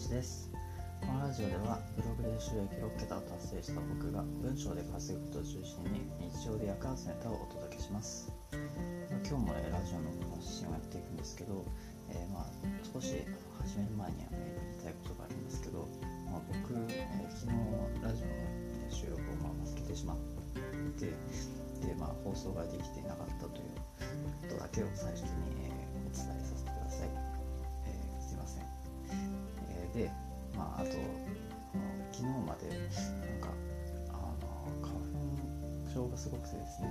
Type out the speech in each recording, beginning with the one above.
話です。このラジオではブログで収益6桁を達成した僕が文章で稼ぐことを中心に日常で役立つネタをお届けします。今日も、ね、ラジオの発信をやっていくんですけど、えー、まあ、少し始める前に、ね、言いたいことがあるんですけど、まあ、僕、えー、昨日ラジオの、ね、収録をまあ負けてしまってで、まあ、放送ができていなかったということだけを最初に、えー、お伝えさせてで、まあ、あと昨日までなんかあの花粉症がすごくてですね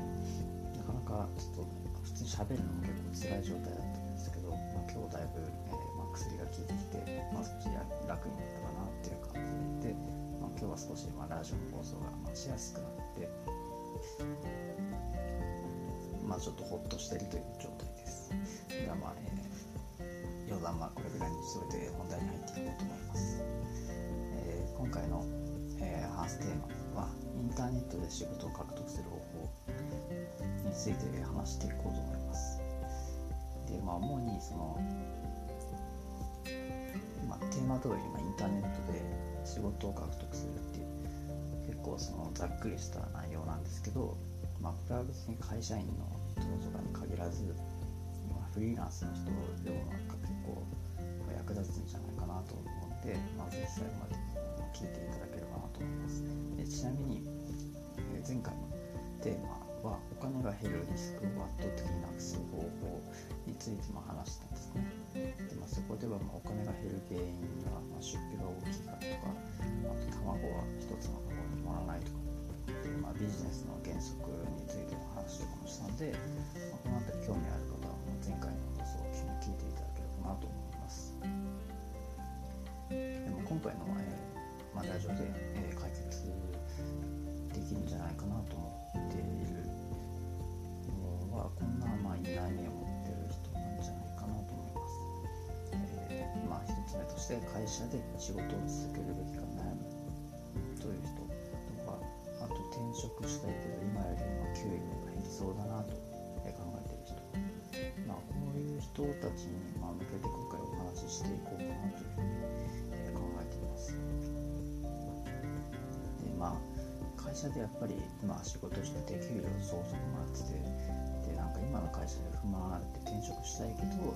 なかなかちょっと普通に喋るのも結構辛い状態だったんですけど、まあ、今日だいぶ、えーまあ、薬が効いてきて、まあ、少し楽になったかなっていう感じで、まあ、今日は少し、まあ、ラジオの放送が、まあ、しやすくなってまあちょっとほっとしているという状態です。ではまあ、えー余談はこれぐらいにしといて本題に入っていこうと思います、えー、今回の、えー、話すテーマはインターネットで仕事を獲得する方法について話していこうと思います。でまあ主にその、まあ、テーマ通り、まあ、インターネットで仕事を獲得するっていう結構そのざっくりした内容なんですけど、まあ、これは別に会社員の人とかに限らずフリーランスの人でもなんか立つんじゃないかなと思って、まあ、ぜひ最後まで聞いていただければなと思います。でちなみに、え前回のテーマはお金が減るリスクを圧倒的になくす方法についても話したんですね。でまあ、そこではまあお金が減る原因が、まあ、出費が大きいからとか、あと卵は一つの卵に盛らないとか、まあ、ビジネスの原則についての話とかもしたので、まあ、この辺り興味ある今回の、えーまあ、ラジオで、えー、解決できるんじゃないかなと思っているのはこんな、まあ、悩みを持ってる人なんじゃないかなと思います、えー、まあ一つ目として会社で仕事を続けるべきか悩むという人とかあと転職したいけど今よりも給与が減りそうだなと考えてる人まあ、こういう人たちに、向けて今回お話ししていこう社でやっぱり今仕事してて給料そこそこもらっててでなんか今の会社で不満あるって転職したいけど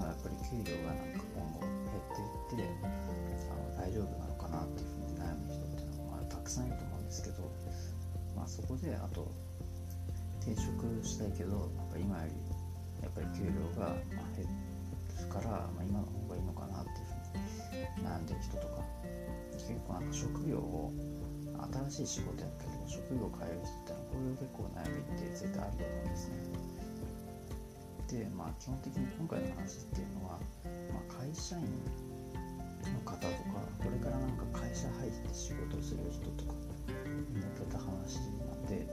やっぱり給料がなんか今後減っていってあの大丈夫なのかなっていうふうに悩む人っていうのは、まあ、たくさんいると思うんですけど、まあ、そこであと転職したいけどなんか今よりやっぱり給料が減るから、まあ、今の方がいいのかなっていうふうに悩んでる人とか結構なんか職業を新しい仕事やったけど職業を変える人ってのはこういう結構悩みって絶対あると思うんですねでまあ基本的に今回の話っていうのは、まあ、会社員の方とかこれからなんか会社入って仕事をする人とかに向けた話なんで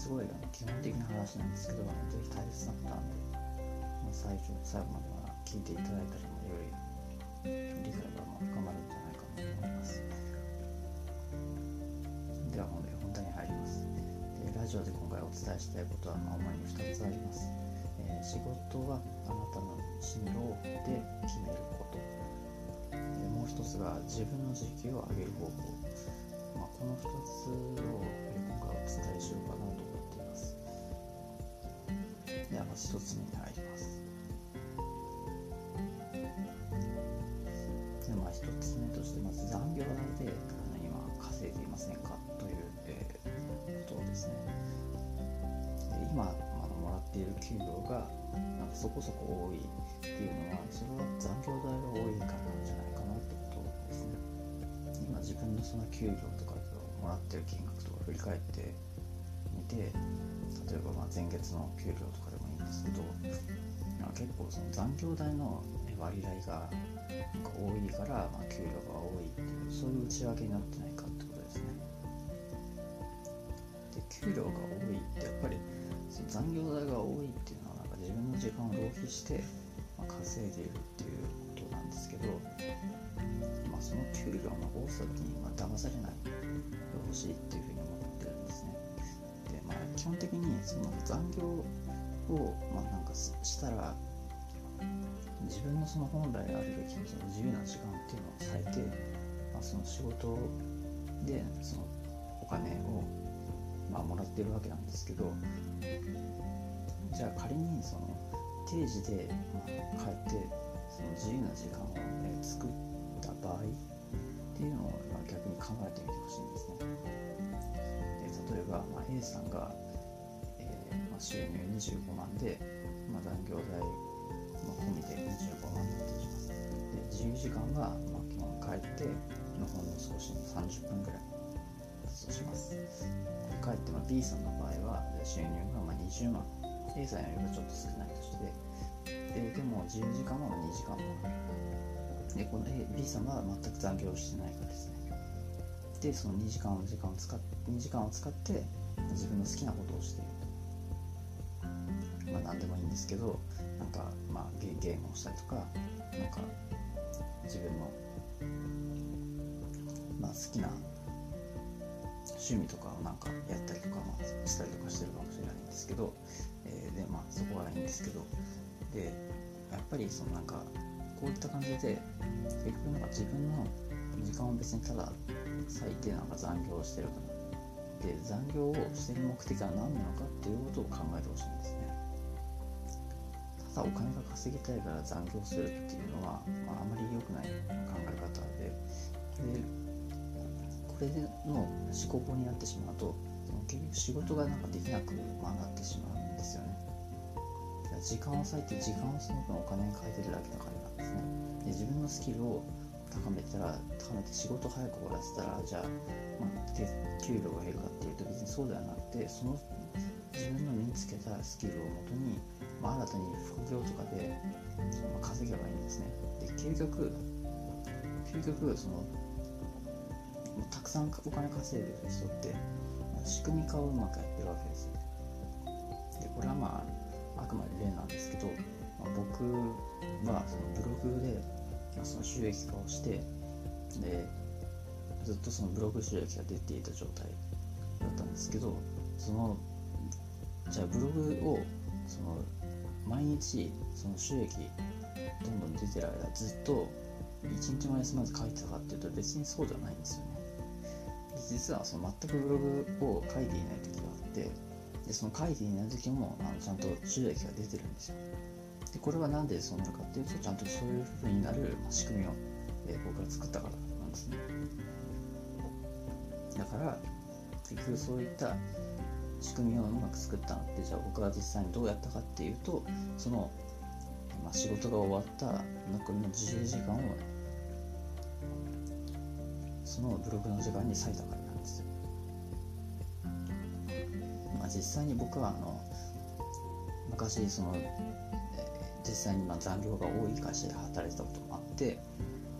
すごい基本的な話なんですけど、ぜひ大切なことなんで、まあ、最初最後までは聞いていただいたら、より理解が深まるんじゃないかなと思います。ます。ラジオで今回お伝えしたいことは、まあ、主に2つあります。え、仕事はあなたの進路で決めること。もう一つが自分の時給を上げる方法。まあ、この2つを今回お伝えしようかなと思っていますではまず1つ目に入りますでまあ1つ目としてまず残業代で今稼いでいませんか？という、えー、とですね。今あのもらっている給料がなんかそこそこ多いっていうのはそれは残業代が多いからなんじゃないかなってことですね。今自分のその給料とかもらってる金額とか振り返ってみて例えばま前月の給料とかでもいいんですけど結構その残業代の割合が多いから、ま、給料が多いっていうそういう内訳になってない給料が多いってやっぱりその残業代が多いっていうのはなんか自分の時間を浪費して、まあ、稼いでいるっていうことなんですけど、まあ、その給料の多さに、ま、騙されないでほしいっていうふうに思ってるんですね。でまあ基本的にその残業を、まあ、なんかしたら自分のその本来あるべきその自由な時間っていうのを割いて、まあ、その仕事でそのお金を、まあ、もらってるわけなんですけどじゃあ仮にその定時で、ま、帰ってその自由な時間を、ね、作った場合っていうのを逆に考えてみてほしいんですね。で例えば、まあ、A さんが、えーまあ、収入25万で、まあ、残業代も込みで25万だとします。で自由時間が、まあ、基本帰ってのほんの少しの30分ぐらいだとします。で帰って、ま、B さんの場合は収入がまあ20万。A さんよりはちょっと少ないとして。ででも自由時間は2時間。もあるでこの A B さんは全く残業してないからですね。でその2時間の時間を使っ2時間を使って自分の好きなことをしているまあ何でもいいんですけどなんかまあゲゲームをしたりとかなんか自分のまあ好きな趣味とかをなんかやったりとか、まあ、したりとかしてるかもしれないんですけど、えー、でまあそこはいいんですけどでやっぱりそのなんかこういった感じで結局なんか自分の時間を別にただ最低なんか残業をしてるからで残業をしてる目的は何なのかっていうことを考えてほしいんですね。ただお金が稼ぎたいから残業するっていうのは、まあ、あまり良くない考え方で。でれの思考法になってしまうと結局仕事がなんかできなく、まあ、なってしまうんですよね。時間を割いて時間をその分お金に変えてるだけだからなんですね。で自分のスキルを高めたら高めて仕事早く終わらせたらじゃあ、まあ、給料が減るかっていうと別にそうではなくてその自分の身につけたスキルをもとに、まあ、新たに副業とかで、まあ、稼げばいいんですね。で究極究極そのたくさんお金稼いでる人って、仕組み化をうまくやってるわけですよでこれはまああくまで例なんですけど、まあ、僕はそのブログでその収益化をしてでずっとそのブログ収益が出ていた状態だったんですけどそのじゃあブログをその毎日その収益どんどん出てる間ずっと一日も休まず書いてたかっていうと別にそうではないんですよね。実はその全くブログを書いていない時があってでその書いていない時もあのちゃんと収益が出てるんですよ。でこれは何でそうなるかっていうとちゃんとそういう風になる仕組みを、えー、僕が作ったからなんですね。だから結局そういった仕組みをうまく作ったのってじゃあ僕が実際にどうやったかっていうとその、まあ、仕事が終わった残りの自由時間をそのブログの時間に割いたからなんですよ。まあ実際に僕はあの昔その、えー、実際にまあ残業が多い会社で働いてたこともあって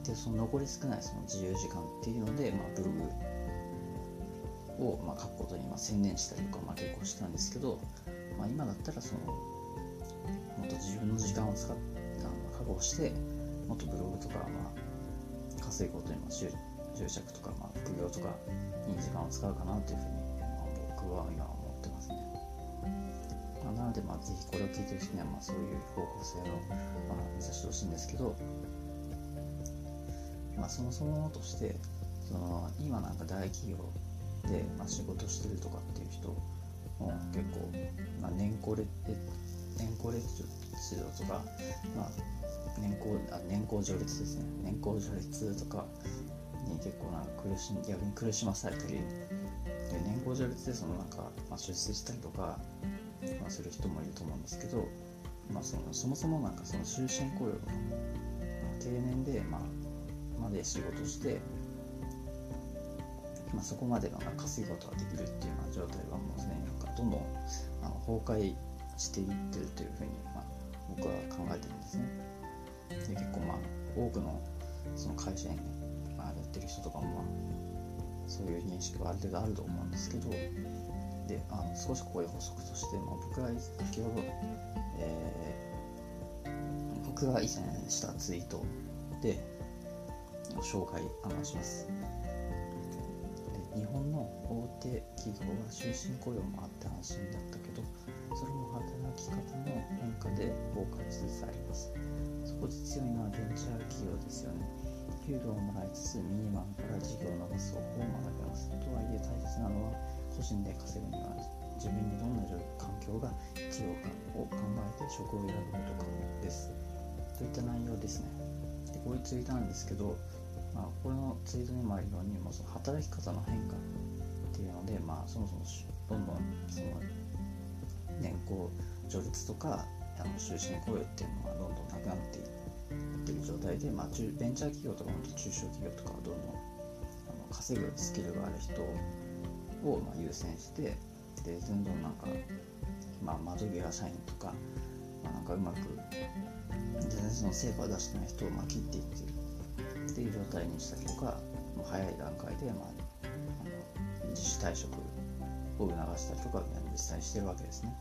でその残り少ないその自由時間っていうので、まあ、ブログを、まあ、書くことにまあ専念したりとか、まあ、結構したんですけど、まあ、今だったらそのもっと自分の時間を使って確保してもっとブログとか、まあ、稼ぐことに執着とか、まあ、副業とかに時間を使うかなというふうに、まあ、僕は今思ってますね。まなので、まあ、ぜひこれを聞いてる人には、まあ、そういう方向性を、まあ、目指してほしいんですけど、まあ、そもそもとしてその今なんか大企業で、まあ、仕事してるとかっていう人も結構、まあ、年功列年功列指導とか、まあ、年功あ年功序列ですね年功序列とか結構なんか苦し逆に苦しまされたりで年功序列でそのなんか、まあ、出世したりとかまあ、する人もいると思うんですけど、まあ、そのそもそもなんかその終身雇用の、定年で、まあ、まで仕事して、まあ、そこまでの稼ぐことができるっていうような状態はもうすでになんかどんどんあの崩壊していってるというふうに、まあ、僕は考えてるんですね。で結構まあ多くのその会社員、ってる人とかもまあそういう認識はある程度あると思うんですけどであの少しここで補足として、まあ、僕が先ほど、えー、僕が以前したツイートでご紹介あします。で日本の大手企業は終身雇用もあって安心だったけどそれも働き方の変化で崩壊しつつあります。そこで強いのはベンチャー企業ですよね。給料をもらいつつミニマムから事業を伸ばす方法を学べます。とはいえ大切なのは個人で稼ぐには自分にどんな環境が必要かを考えて職を選ぶことかです。といった内容ですね。でこういうツイートなんですけど、まあ、このツイートにもあるように、まあ、その働き方の変化っていうので、まあ、そもそもどんどんその年功序列とかあの終身雇用っていうのがどんどんなくなっていってる状態で、まあ、ベンチャー企業とか中小企業とかはどんどんあの稼ぐスキルがある人をま優先してでどんどんなんか、まあ、窓際社員とか、まあ、なんかうまく全然その成果を出してない人をま切っていってるっていう状態にしたりとかもう早い段階で、まあ、あの自主退職を促したりとか実際にしてるわけですね。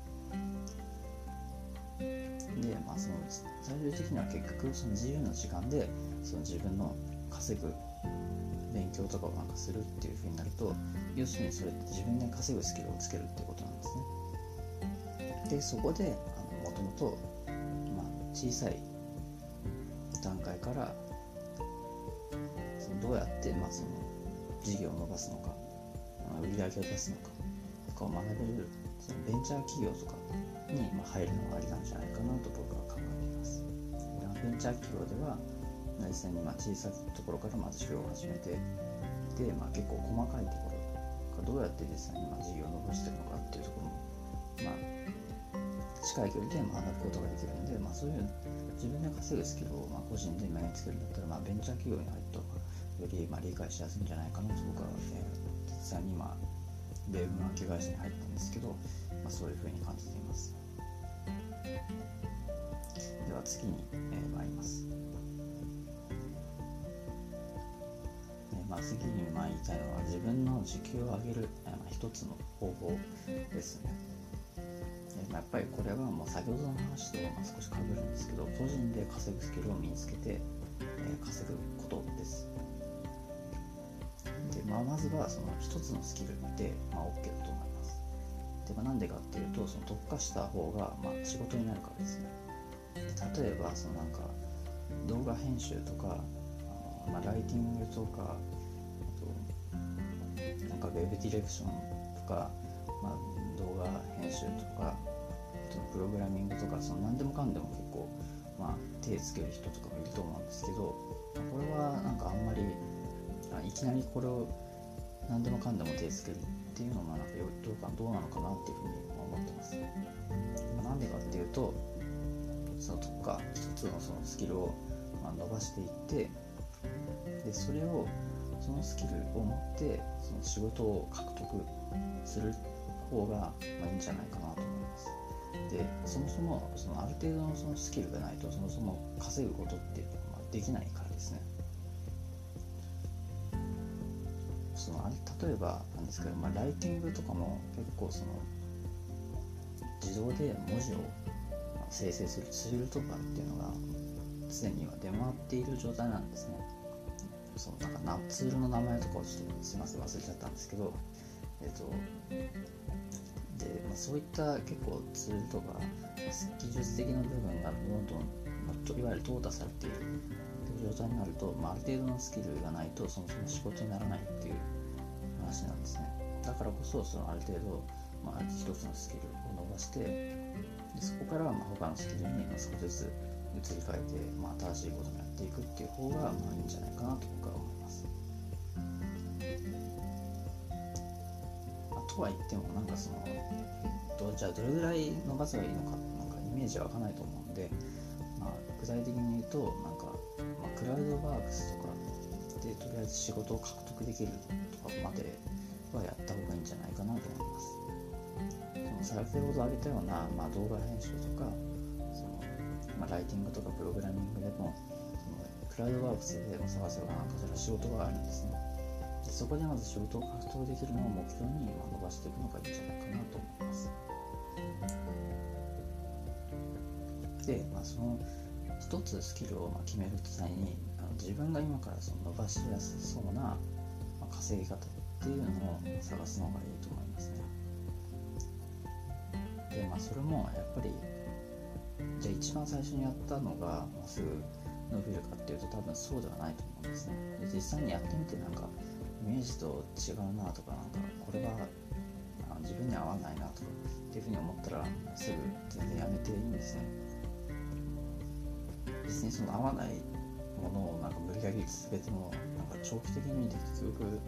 で、まあ、その最終的には結局その自由な時間でその自分の稼ぐ勉強とかをなんかするっていうふうになると要するにそれって自分で稼ぐスキルをつけるってことなんですね。でそこでもともと小さい段階からそのどうやって、まあ、その事業を伸ばすのか売り上げを出すのかとかを学べるそのベンチャー企業とかに、入るのがありなんじゃないかなと僕は考えています。ベンチャー企業では実際にま小さいところからまず事業を始めてで、まあ、結構細かいところがどうやって実際にま事業を伸ばしていくのかっていうところも、まあ、近い距離で学ぶことができるんで、まあ、そういう自分で稼ぐスキルをま個人で身につけるんだったら、まあ、ベンチャー企業に入った方がよりま理解しやすいんじゃないかなと僕は、ね、実際に今米軍空き会社に入ったんですけど、まあ、そういうふうに感じていますでは次に、えー、参りますまあ、次にまあ言いたいのは自分の時給を上げる、まあ、一つの方法ですね。まあ、やっぱりこれはもう先ほどの話とまあ少しかぶるんですけど個人で稼ぐスキルを身につけて、え、稼ぐことです。で、まあ、まずはその一つのスキルで、まあ、OK だと思います。で、まあ、なんでかっていうとその特化した方が、まあ、仕事になるからですねで。例えばそのなんか動画編集とかあまあ、ライティングとかあとなんかウェブディレクションとか、まあ、動画編集とかプログラミングとかその何でもかんでも結構、まあ、手つける人とかもいると思うんですけどこれはなんかあんまりいきなりこれを何でもかんでも手つけるっていうのもなんかどうかどうなのかなっていうふうに思ってます。なんでかっていうとその特化一つのそのスキルをま伸ばしていってでそれをそのスキルを持ってその仕事を獲得する方が、まあ、いいんじゃないかなと思いますでそもそもそのある程度のそのスキルがないとそもそも稼ぐことっていうのはできないか例えばなんですけど、まあ、ライティングとかも結構その自動で文字を生成するツールとかっていうのがすでには出回っている状態なんですね。そのなんかなツールの名前とかをちょっとすいません忘れちゃったんですけどえっ、とで、まあ、そういった結構ツールとか技術的な部分がどんどん、まあ、いわゆる淘汰されているという状態になると、まあ、ある程度のスキルがないとそもそも仕事にならないっていう話なんですねだからこそそのある程度、まあ、一つのスキルを伸ばしてでそこからまあ他のスキルに少しずつ移り変えて、まあ、新しいこともやっていくっていう方がまあいいんじゃないかなと僕は思います。まあ、とは言ってもなんかそのどじゃあどれぐらい伸ばせばいいのかなんかイメージは湧かないと思うんで、まあ、具体的に言うとなんか、まあ、クラウドワークスとかでとりあえず仕事を獲得できるとかまではやった方がいいんじゃないかなと思います。その先ほど挙げたような、まあ、動画編集とかそのまあ、ライティングとかプログラミングでもそのクラウドワークスでも探せばなんかそれは仕事があるんですねでそこでまず仕事を獲得できるのを目標に伸ばしていくのがいいんじゃないかなと思いますで、まあ、その一つスキルを決める際に自分が今からその伸ばしやすそうな、ま稼ぎ方っていうのを探すのがいいと思いますね。でまあそれもやっぱりじゃあ一番最初にやったのがすぐ伸びるかっていうと多分そうではないと思うんですね。で実際にやってみてなんかイメージと違うなとかなんかこれは自分に合わないなとかっていうふうに思ったらすぐ全然やめていいんですね。別にその合わないものをなんか無理やり続けてもなんか長期的に見て結局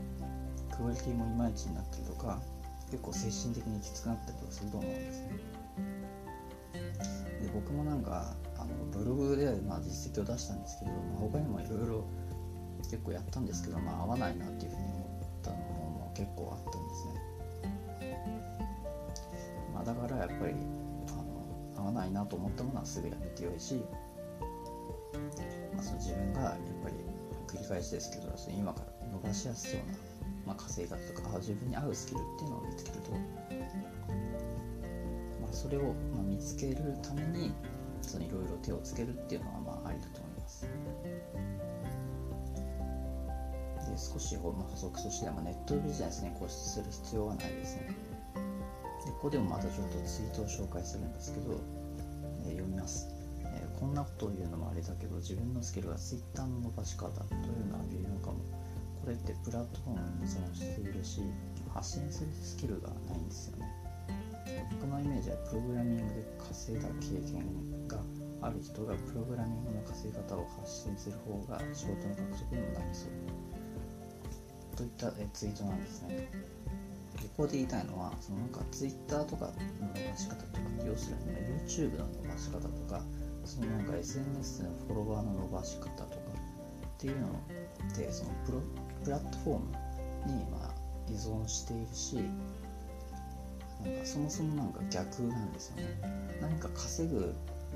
クオリティもいまいちになったりとか結構精神的にきつくなったりとかすると思うんですね。で僕もなんかあのブログでまあ実績を出したんですけど、まあ、他にもいろいろ結構やったんですけど、まあ、合わないなっていうふうに思ったのも結構あったんですね、まあ、だからやっぱりあの合わないなと思ったものはすぐやめてよいし、まあ、その自分がやっぱり繰り返しですけど今から伸ばしやすそうな、まあ、稼ぎ方とか自分に合うスキルっていうのを見つけると、まあ、それをまあ見つけるためにそのいろいろ手をつけるっていうのはまあありだと思います。で少し補足としては、まあ、ネットビジネスに固執する必要はないですね。でここでもまたちょっとツイートを紹介するんですけど、んなことを言うのもあれだけど自分のスキルは Twitter の伸ばし方というのは微妙かも。これってプラットフォームに依存しているし発信するスキルがないんですよね。僕のイメージはプログラミングで稼いだ経験がある人がプログラミングの稼ぎ方を発信する方が仕事の獲得にもなりそうといったツイートなんですねここで言いたいのはそのなんか Twitter とかの伸ばし方とか要するに、ね、YouTube の伸ばし方とかそのなんか SNS のフォロワーの伸ばし方とかっていうのでそのプロプラットフォームにまあ依存しているしなんかそもそもなんか逆なんですよね。何か稼ぐ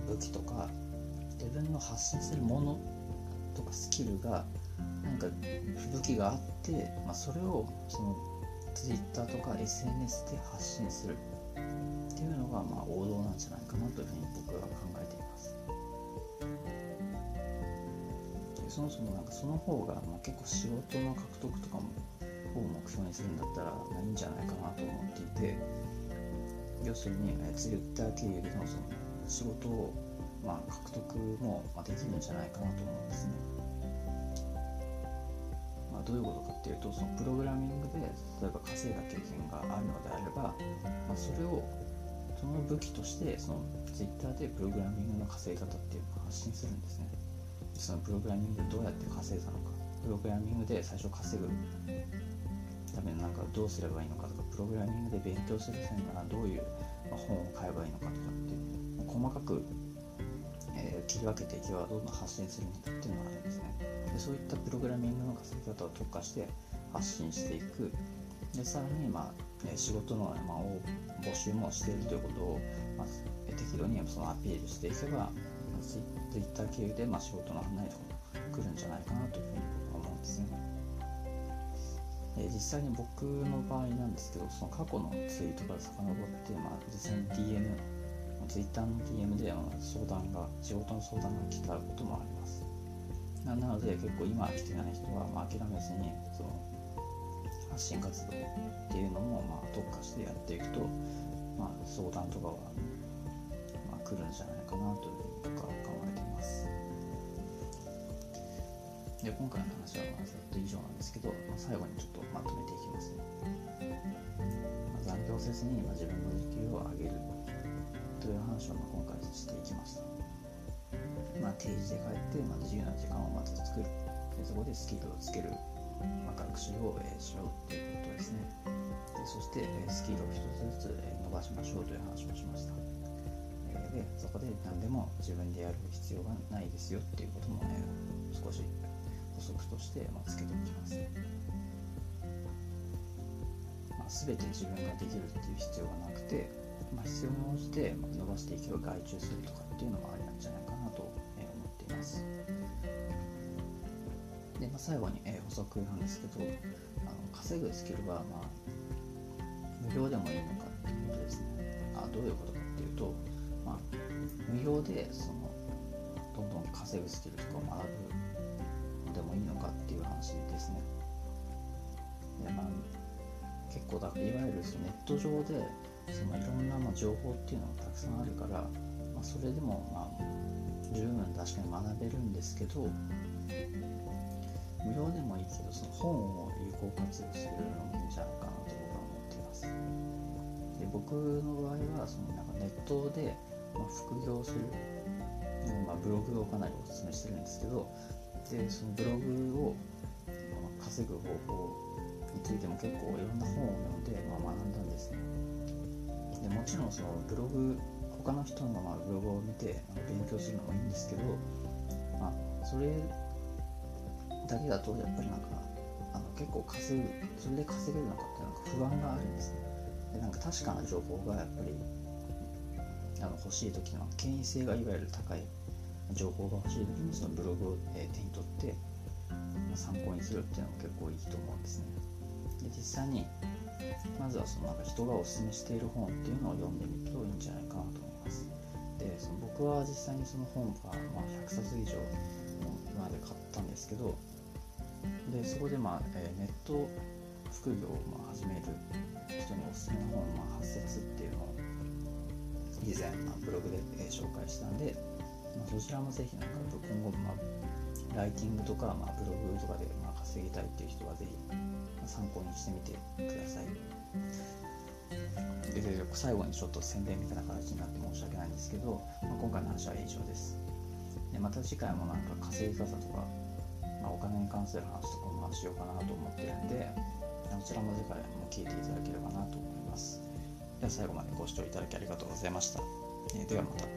武器とか自分の発信するものとかスキルがなんか武器があって、まあ、それをその Twitter とか SNS で発信するっていうのがまあ王道なんじゃないかなというふうに僕は考そもそもなんかその方がまあ結構仕事の獲得とかもを目標にするんだったらいいんじゃないかなと思っていて要するに、え Twitter 経由でのその仕事を、まあ、獲得も、まできるんじゃないかなと思うんですね。まあ、どういうことかっていうとそのプログラミングで例えば稼いだ経験があるのであれば、まあ、それをその武器としてその Twitter でプログラミングの稼ぎ方っていうのを発信するんですね。そのプログラミングでどうやって稼いだのか。プログラミングで最初稼ぐためになんかどうすればいいのかとかプログラミングで勉強する際にはどういう本を買えばいいのかとかって細かく、えー、切り分けていけばどんどん発信するんだっていうのがあるんですね。でそういったプログラミングの稼ぎ方を特化して発信していく。でさらに、まあ、仕事の、まあ、募集もしているということを、まあ、適度にそのアピールしていけば、まあ、ツイッター経由で、まあ、仕事の案内とかも来るんじゃないかなというふうに思うんですね。え実際に僕の場合なんですけどその過去のツイートから遡って、まあ、実際に DM Twitter の DM で相談が仕事の相談が来たこともありますなので結構今来てない人は、まあ、諦めずにその発信活動っていうのも、まあ、特化してやっていくと、まあ、相談とかは、まあ、来るんじゃないかなというふうに僕は考えてます。で今回の話はまあざっと以上なんですけど、まあ、最後にちょっとまとめていきますね、まあ、残業せずに、ま、自分の時給を上げるという話をま今回していきました、まあ、定時で帰って、ま自由な時間をまず作る。でそこでスキルをつける、まあ学習を、えしようということですね。でそして、えスキルを一つずつ、え伸ばしましょうという話をしました。でそこで何でも自分でやる必要がないですよっていうことも、え少し補足として、まつけておきます、まあ、全て自分ができるっていう必要がなくて、まあ、必要に応じて伸ばしていけば外注するとかっていうのもありなんじゃないかなと思っています。で、まあ、最後に、え補足なんですけどあの稼ぐスキルは、まあ、無料でもいいのかっていうことですね。あどういうこと、無料でそのどんどん稼ぐスキルとかを学ぶのでもいいのかっていう話ですね。でまあ、結構だいわゆるそのネット上でそのいろんなま情報っていうのがたくさんあるから、まあ、それでもまあ十分確かに学べるんですけど無料でもいいけどその本を有効活用するのもいいんじゃないかなと僕は思っていますで僕の場合はそのなんかネットで、まあ、副業する、まあ、ブログをかなりお勧めしてるんですけどでそのブログをま稼ぐ方法についても結構いろんな本を読んで、まあ、学んだんですね。でもちろんそのブログ他の人のまあブログを見て勉強するのもいいんですけど、まあ、それだけだとやっぱりなんかあの結構稼ぐそれで稼げるのかってなんか不安があるんですね。でなんか確かな情報がやっぱりあの欲しい時の権威性がいわゆる高い情報が欲しい時にそのブログを、え手に取って、参考にするっていうのも結構いいと思うんですね。で実際にまずはそのなんか人がおすすめしている本っていうのを読んでみるといいんじゃないかなと思います。でその僕は実際にその本が、まあ、100冊以上今まで買ったんですけどでそこで、まあえ、ネット副業をまあ始める人におすすめの本、まあ、8冊っていうのを以前、ブログで、紹介したんで、まあ、そちらもぜひなんか今後、まあ、ライティングとか、まあ、ブログとかで、まあ、稼ぎたいっていう人はぜひ、参考にしてみてください。で最後にちょっと宣伝みたいな形になって申し訳ないんですけど、まあ、今回の話は以上です。でまた次回もなんか稼ぎ方とかまあ、お金に関する話とかもしようかなと思ってるんでそちらも次回も聞いていただければなと思いますでは最後までご視聴いただきありがとうございました、えー、ではまた。